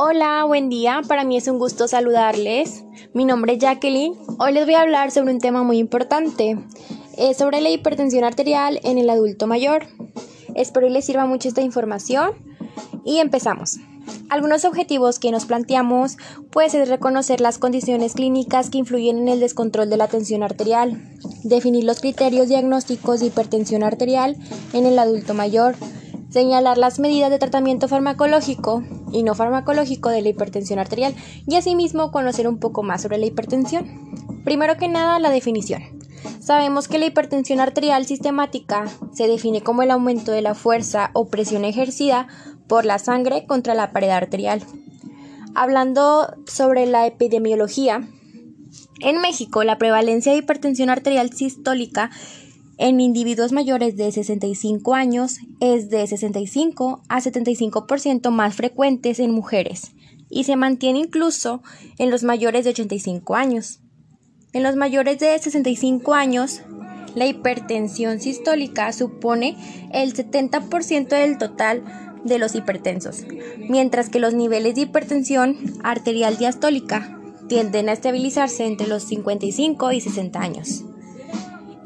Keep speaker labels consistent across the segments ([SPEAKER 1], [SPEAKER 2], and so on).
[SPEAKER 1] Hola, buen día. Para mí es un gusto saludarles. Mi nombre es Jacqueline. Hoy les voy a hablar sobre un tema muy importante. Es sobre la hipertensión arterial en el adulto mayor. Espero que les sirva mucho esta información. Y empezamos. Algunos objetivos que nos planteamos puede ser reconocer las condiciones clínicas que influyen en el descontrol de la tensión arterial, definir los criterios diagnósticos de hipertensión arterial en el adulto mayor, señalar las medidas de tratamiento farmacológico y no farmacológico de la hipertensión arterial y asimismo conocer un poco más sobre la hipertensión. Primero que nada, la definición. Sabemos que la hipertensión arterial sistemática se define como el aumento de la fuerza o presión ejercida por la sangre contra la pared arterial. Hablando sobre la epidemiología, en México la prevalencia de hipertensión arterial sistólica en individuos mayores de 65 años es de 65 a 75% más frecuentes en mujeres y se mantiene incluso en los mayores de 85 años. En los mayores de 65 años, la hipertensión sistólica supone el 70% del total de los hipertensos, mientras que los niveles de hipertensión arterial diastólica tienden a estabilizarse entre los 55 y 60 años.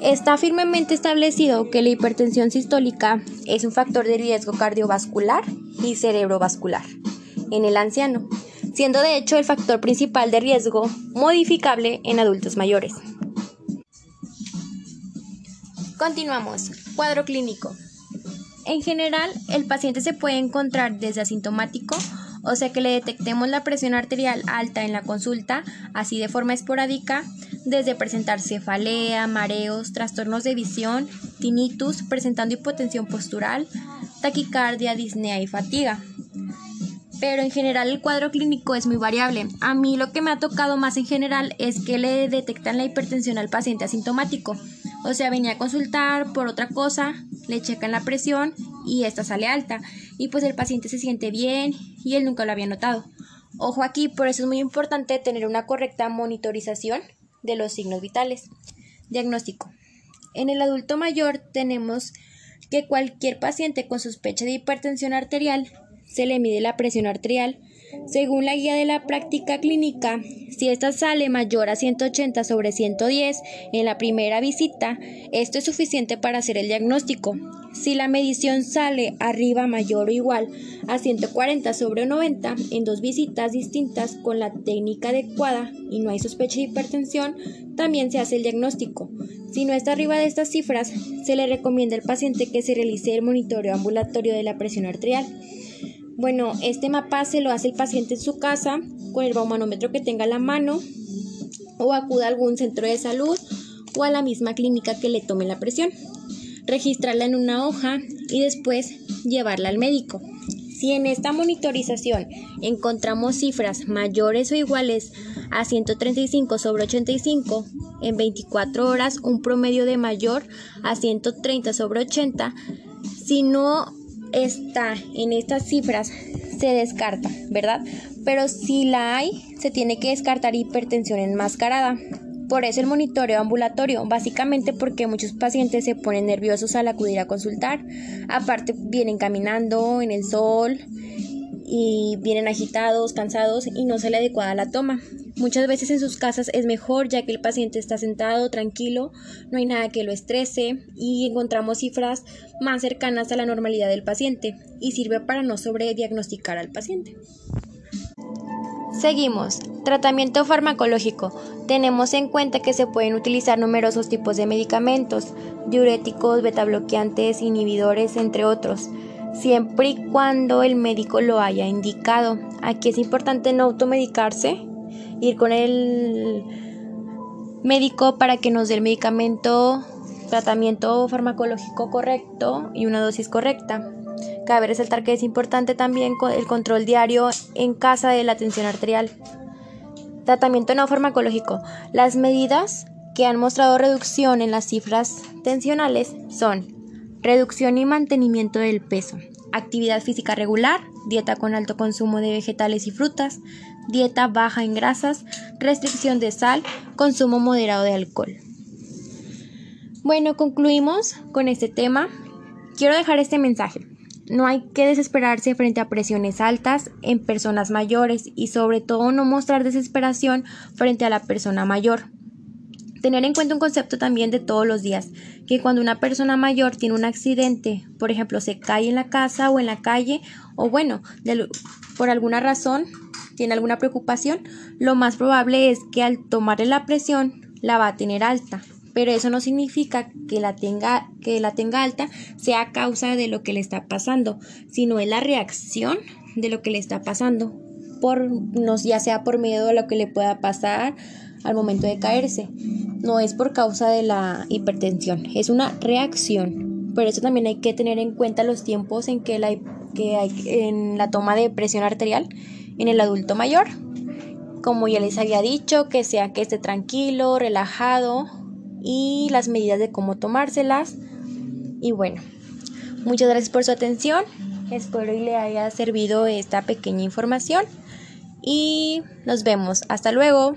[SPEAKER 1] Está firmemente establecido que la hipertensión sistólica es un factor de riesgo cardiovascular y cerebrovascular en el anciano, siendo de hecho el factor principal de riesgo modificable en adultos mayores. Continuamos. Cuadro clínico. En general, el paciente se puede encontrar desde asintomático, o sea que le detectemos la presión arterial alta en la consulta, así de forma esporádica, desde presentar cefalea, mareos, trastornos de visión, tinnitus, presentando hipotensión postural, taquicardia, disnea y fatiga. Pero en general el cuadro clínico es muy variable. A mí lo que me ha tocado más en general es que le detectan la hipertensión al paciente asintomático. O sea, venía a consultar por otra cosa, le checan la presión y esta sale alta. Y pues el paciente se siente bien y él nunca lo había notado. Ojo aquí, por eso es muy importante tener una correcta monitorización de los signos vitales. Diagnóstico. En el adulto mayor tenemos que cualquier paciente con sospecha de hipertensión arterial se le mide la presión arterial. Según la guía de la práctica clínica, si esta sale mayor a 180 sobre 110 en la primera visita, esto es suficiente para hacer el diagnóstico. Si la medición sale arriba mayor o igual a 140 sobre 90 en dos visitas distintas con la técnica adecuada y no hay sospecha de hipertensión, también se hace el diagnóstico. Si no está arriba de estas cifras, se le recomienda al paciente que se realice el monitoreo ambulatorio de la presión arterial. Bueno, este mapa se lo hace el paciente en su casa con el baumanómetro que tenga a la mano o acuda a algún centro de salud o a la misma clínica que le tome la presión. Registrarla en una hoja y después llevarla al médico. Si en esta monitorización encontramos cifras mayores o iguales a 135 sobre 85 en 24 horas, un promedio de mayor a 130 sobre 80, si no está en estas cifras, se descarta, ¿verdad? Pero si la hay, se tiene que descartar hipertensión enmascarada. Por eso el monitoreo ambulatorio, básicamente porque muchos pacientes se ponen nerviosos al acudir a consultar. Aparte vienen caminando en el sol y vienen agitados, cansados y no sale adecuada la toma. Muchas veces en sus casas es mejor ya que el paciente está sentado, tranquilo, no hay nada que lo estrese y encontramos cifras más cercanas a la normalidad del paciente y sirve para no sobrediagnosticar al paciente. Seguimos. Tratamiento farmacológico. Tenemos en cuenta que se pueden utilizar numerosos tipos de medicamentos, diuréticos, betabloqueantes, inhibidores, entre otros siempre y cuando el médico lo haya indicado. Aquí es importante no automedicarse, ir con el médico para que nos dé el medicamento, tratamiento farmacológico correcto y una dosis correcta. Cabe resaltar que es importante también el control diario en casa de la tensión arterial. Tratamiento no farmacológico. Las medidas que han mostrado reducción en las cifras tensionales son Reducción y mantenimiento del peso. Actividad física regular, dieta con alto consumo de vegetales y frutas, dieta baja en grasas, restricción de sal, consumo moderado de alcohol. Bueno, concluimos con este tema. Quiero dejar este mensaje. no hay que desesperarse frente a presiones altas en personas mayores y sobre todo no mostrar desesperación frente a la persona mayor. Tener en cuenta un concepto también de todos los días, que cuando una persona mayor tiene un accidente, por ejemplo, se cae en la casa o en la calle, o bueno, por alguna razón tiene alguna preocupación, lo más probable es que al tomarle la presión la va a tener alta. Pero eso no significa que la tenga, que la tenga alta sea a causa de lo que le está pasando, sino es la reacción de lo que le está pasando, por, ya sea por miedo a lo que le pueda pasar al momento de caerse no es por causa de la hipertensión, es una reacción. Por eso también hay que tener en cuenta los tiempos en que, la, que hay en la toma de presión arterial en el adulto mayor. Como ya les había dicho, que sea que esté tranquilo, relajado y las medidas de cómo tomárselas. Y bueno, muchas gracias por su atención. Espero y le haya servido esta pequeña información. Y nos vemos. Hasta luego.